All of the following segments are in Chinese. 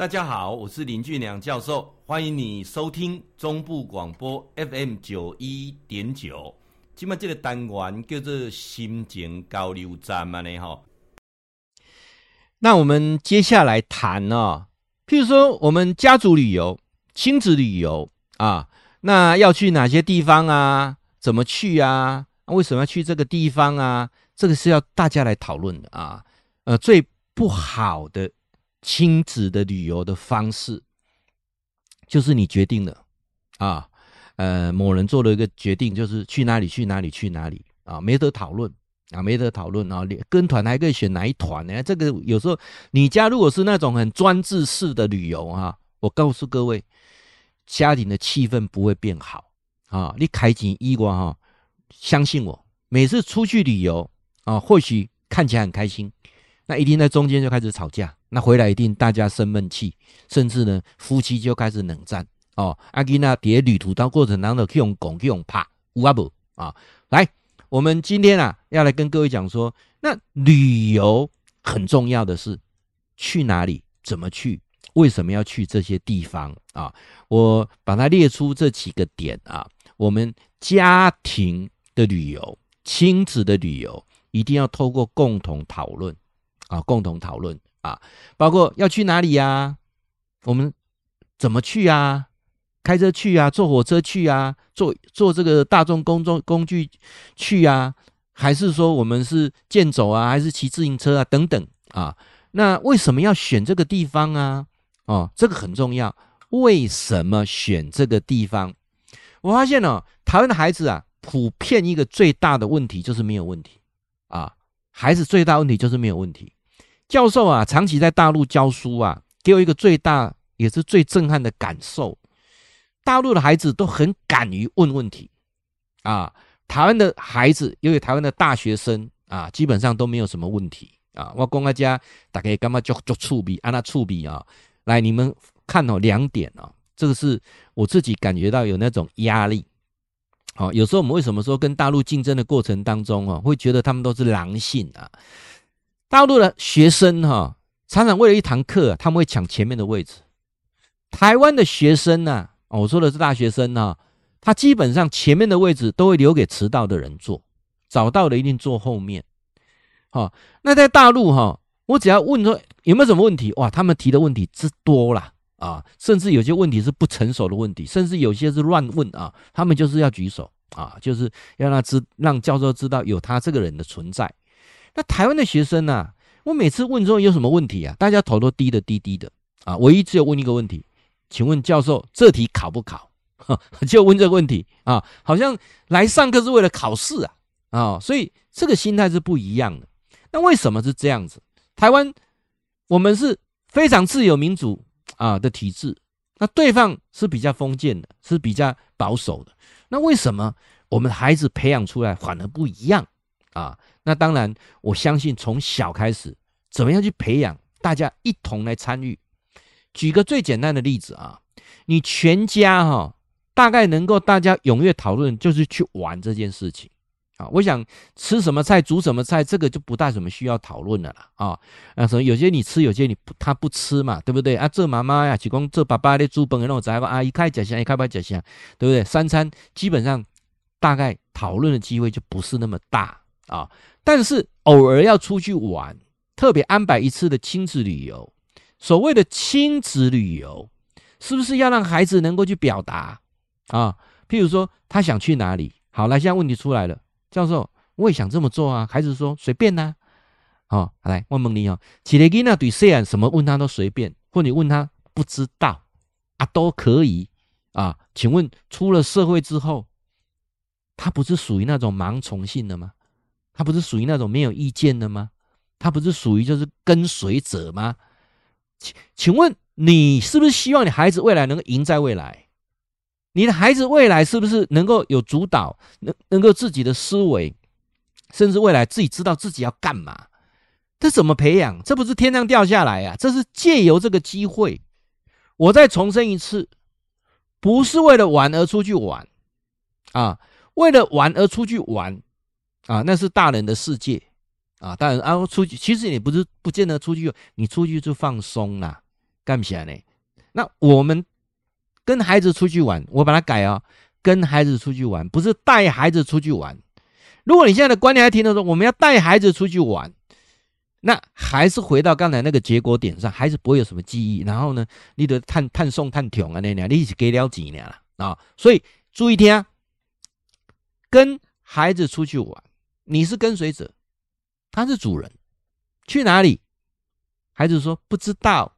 大家好，我是林俊良教授，欢迎你收听中部广播 FM 九一点九。今麦这个单元叫做心情交流站嘛呢哈。那我们接下来谈哦，譬如说我们家族旅游、亲子旅游啊，那要去哪些地方啊？怎么去啊？为什么要去这个地方啊？这个是要大家来讨论的啊。呃，最不好的。亲子的旅游的方式，就是你决定了啊，呃，某人做了一个决定，就是去哪里去哪里去哪里啊，没得讨论啊，没得讨论啊。跟团还可以选哪一团呢？这个有时候你家如果是那种很专制式的旅游哈，我告诉各位，家庭的气氛不会变好啊。你开启衣瓜哈，相信我，每次出去旅游啊，或许看起来很开心，那一定在中间就开始吵架。那回来一定大家生闷气，甚至呢夫妻就开始冷战哦。阿吉那在旅途当过程当中去用拱去用怕无阿不啊。来，我们今天啊要来跟各位讲说，那旅游很重要的是去哪里、怎么去、为什么要去这些地方啊？我把它列出这几个点啊。我们家庭的旅游、亲子的旅游，一定要透过共同讨论啊，共同讨论。啊，包括要去哪里呀、啊？我们怎么去啊？开车去啊？坐火车去啊？坐坐这个大众公众工具去啊？还是说我们是健走啊？还是骑自行车啊？等等啊？那为什么要选这个地方啊？哦，这个很重要。为什么选这个地方？我发现哦，台湾的孩子啊，普遍一个最大的问题就是没有问题啊。孩子最大问题就是没有问题。教授啊，长期在大陆教书啊，给我一个最大也是最震撼的感受。大陆的孩子都很敢于问问题啊，台湾的孩子，因为台湾的大学生啊，基本上都没有什么问题啊。我公阿家大概干嘛就就触笔，按那触笔啊。来，你们看哦，两点啊，这个是我自己感觉到有那种压力。好，有时候我们为什么说跟大陆竞争的过程当中啊，会觉得他们都是狼性啊？大陆的学生哈，常常为了一堂课，他们会抢前面的位置。台湾的学生呢，我说的是大学生呢，他基本上前面的位置都会留给迟到的人坐，早到的一定坐后面。好，那在大陆哈，我只要问说有没有什么问题，哇，他们提的问题之多了啊，甚至有些问题是不成熟的问题，甚至有些是乱问啊，他们就是要举手啊，就是要让知让教授知道有他这个人的存在。那台湾的学生呢、啊？我每次问之后有什么问题啊？大家头都低的低低的啊！唯一只有问一个问题，请问教授，这题考不考？就问这个问题啊！好像来上课是为了考试啊！啊，所以这个心态是不一样的。那为什么是这样子？台湾我们是非常自由民主啊的体制，那对方是比较封建的，是比较保守的。那为什么我们孩子培养出来反而不一样啊？那当然，我相信从小开始，怎么样去培养，大家一同来参与。举个最简单的例子啊，你全家哈，大概能够大家踊跃讨论，就是去玩这件事情啊。我想吃什么菜，煮什么菜，这个就不大什么需要讨论的了啊。啊，什么有些你吃，有些你不他不吃嘛，对不对啊？这妈妈呀，只讲这爸爸的煮饭，然后再个啊，一开讲香，一开不讲香，对不对？三餐基本上大概讨论的机会就不是那么大啊。但是偶尔要出去玩，特别安排一次的亲子旅游。所谓的亲子旅游，是不是要让孩子能够去表达啊？譬如说他想去哪里，好，来，现在问题出来了，教授，我也想这么做啊。孩子说随便呐、啊，好，来问问你哦，起来给那对谁啊？什么问他都随便，或你问他不知道啊都可以啊。请问出了社会之后，他不是属于那种盲从性的吗？他不是属于那种没有意见的吗？他不是属于就是跟随者吗？请请问你是不是希望你孩子未来能够赢在未来？你的孩子未来是不是能够有主导，能能够自己的思维，甚至未来自己知道自己要干嘛？这怎么培养？这不是天上掉下来啊！这是借由这个机会。我再重申一次，不是为了玩而出去玩啊，为了玩而出去玩。啊，那是大人的世界啊！当然，然后出去，其实也不是不见得出去，你出去就放松啦，干不起来呢？那我们跟孩子出去玩，我把它改啊、哦，跟孩子出去玩，不是带孩子出去玩。如果你现在的观念还停留说，我们要带孩子出去玩，那还是回到刚才那个结果点上，孩子不会有什么记忆。然后呢，你得探探送探穷啊，那俩你一起给了几年了啊？所以注意听啊，跟孩子出去玩，你是跟随者，他是主人。去哪里？孩子说不知道。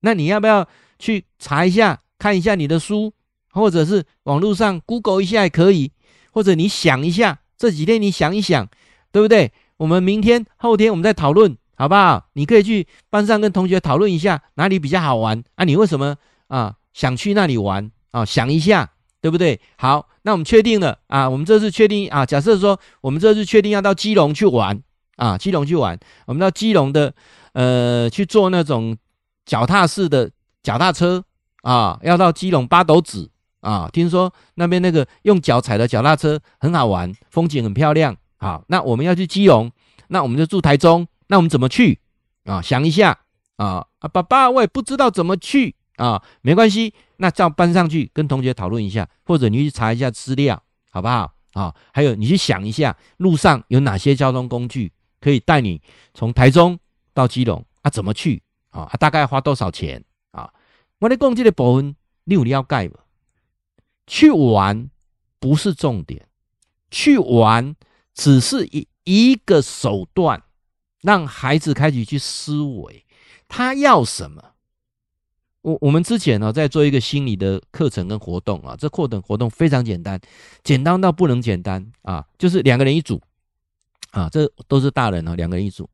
那你要不要去查一下，看一下你的书，或者是网络上 Google 一下也可以，或者你想一下，这几天你想一想，对不对？我们明天、后天我们再讨论，好不好？你可以去班上跟同学讨论一下哪里比较好玩啊？你为什么啊想去那里玩啊？想一下，对不对？好，那我们确定了啊，我们这次确定啊，假设说我们这次确定要到基隆去玩啊，基隆去玩，我们到基隆的呃去坐那种。脚踏式的脚踏车啊，要到基隆八斗子啊，听说那边那个用脚踩的脚踏车很好玩，风景很漂亮。好，那我们要去基隆，那我们就住台中，那我们怎么去啊？想一下啊啊，爸爸，我也不知道怎么去啊，没关系，那叫搬上去跟同学讨论一下，或者你去查一下资料，好不好？啊，还有你去想一下路上有哪些交通工具可以带你从台中到基隆啊？怎么去？啊，大概花多少钱啊？我的讲这个部分，你有了解不？去玩不是重点，去玩只是一一个手段，让孩子开始去思维，他要什么？我我们之前呢，在做一个心理的课程跟活动啊，这课程活动非常简单，简单到不能简单啊，就是两个人一组啊，这都是大人啊，两个人一组，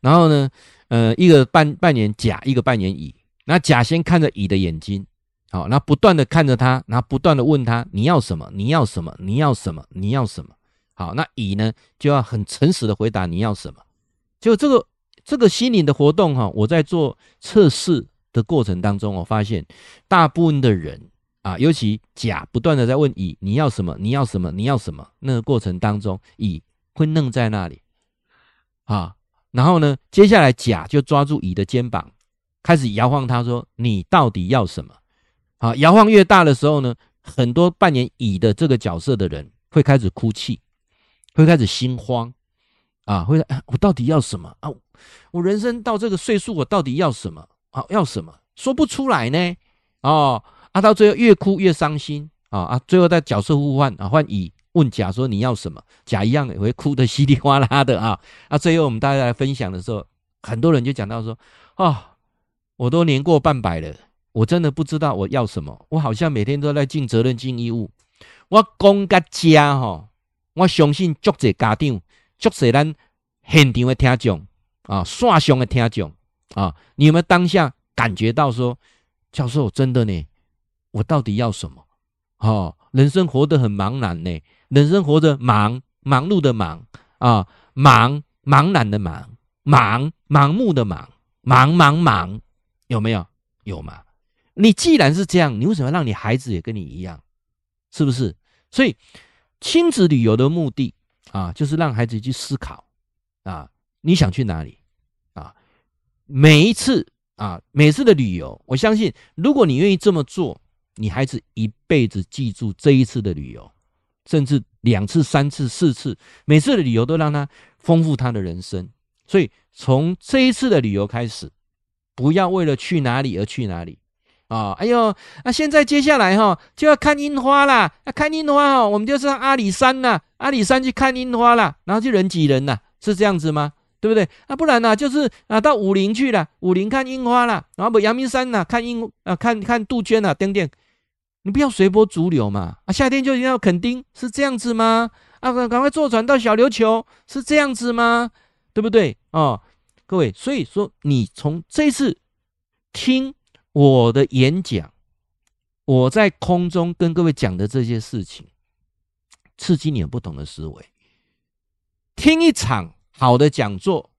然后呢，呃，一个扮扮演甲，一个扮演乙。那甲先看着乙的眼睛，好，那不断的看着他，然后不断的问他：你要什么？你要什么？你要什么？你要什么？好，那乙呢就要很诚实的回答你要什么。就这个这个心灵的活动哈，我在做测试的过程当中，我发现大部分的人啊，尤其甲不断的在问乙：你要什么？你要什么？你要什么？那个过程当中，乙会愣在那里，啊。然后呢，接下来甲就抓住乙的肩膀，开始摇晃他，说：“你到底要什么？”啊，摇晃越大的时候呢，很多扮演乙的这个角色的人会开始哭泣，会开始心慌，啊，会我到底要什么啊？我人生到这个岁数，我到底要什么？啊，要什么？说不出来呢。哦，啊，到最后越哭越伤心，啊啊，最后在角色互换啊，换乙。问甲说，你要什么？甲一样也会哭得稀里哗啦的啊！啊，最后我们大家来分享的时候，很多人就讲到说：“哦，我都年过半百了，我真的不知道我要什么。我好像每天都在尽责任、尽义务。我讲个家哈，我相信足者家长、足者咱现场的听众啊，线上的听众啊，你有没有当下感觉到说，教授真的呢？我到底要什么？哦，人生活得很茫然呢。”人生活着忙，忙碌的忙啊，忙茫然的忙，忙盲目的忙，忙忙忙，有没有？有吗？你既然是这样，你为什么让你孩子也跟你一样？是不是？所以亲子旅游的目的啊，就是让孩子去思考啊，你想去哪里？每一次啊，每次的旅游，我相信，如果你愿意这么做，你孩子一辈子记住这一次的旅游。甚至两次、三次、四次，每次的旅游都让他丰富他的人生。所以从这一次的旅游开始，不要为了去哪里而去哪里啊！哎呦，那、现在接下来哈就要看樱花啦，看樱花哈，我们就上阿里山呐，阿里山去看樱花啦，然后就人挤人呐，是这样子吗？对不对？啊，不然呢、就是啊到武陵去了，武陵看樱花啦，然后不阳明山呐看樱啊看看杜鹃啊等等。你不要随波逐流嘛！啊，夏天就一定要垦丁，是这样子吗？啊，赶赶快坐船到小琉球，是这样子吗？对不对？哦，各位，所以说你从这次听我的演讲，我在空中跟各位讲的这些事情，刺激你有不同的思维。听一场好的讲座，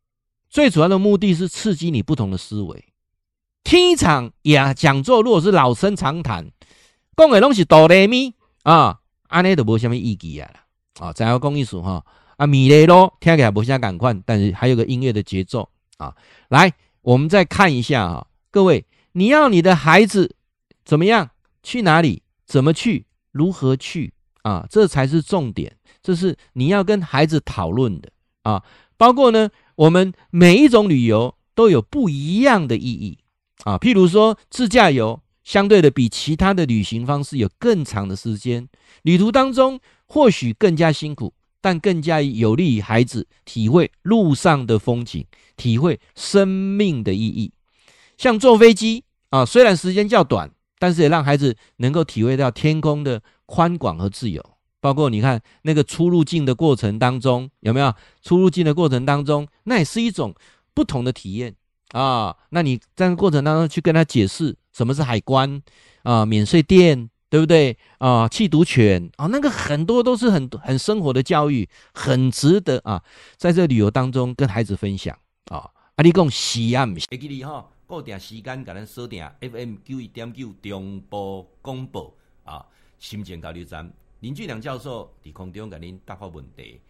最主要的目的是刺激你不同的思维。听一场呀讲座，如果是老生常谈。讲的拢是哆来咪啊，安尼都无什么意义啊！啊，再要讲一首哈啊，米雷咯，听起来不像赶快，但是还有个音乐的节奏啊。来，我们再看一下哈，各位，你要你的孩子怎么样？去哪里？怎么去？如何去？啊，这才是重点。这是你要跟孩子讨论的啊。包括呢，我们每一种旅游都有不一样的意义啊。譬如说，自驾游相对的比其他的旅行方式有更长的时间，旅途当中或许更加辛苦，但更加有利于孩子体会路上的风景，体会生命的意义。像坐飞机啊，虽然时间较短，但是也让孩子能够体会到天空的宽广和自由。包括你看那个出入境的过程当中，有没有出入境的过程当中，那也是一种不同的体验啊。那你在过程当中去跟他解释什么是海关啊，免税店，对不对啊？缉毒犬啊，那个很多都是很很生活的教育，很值得啊，在这旅游当中跟孩子分享啊。啊，你讲西安，会记你哈，固定时间给咱锁定 FM 九一点九中波广播啊，新店交流站。林俊良教授伫空中甲恁答复问题。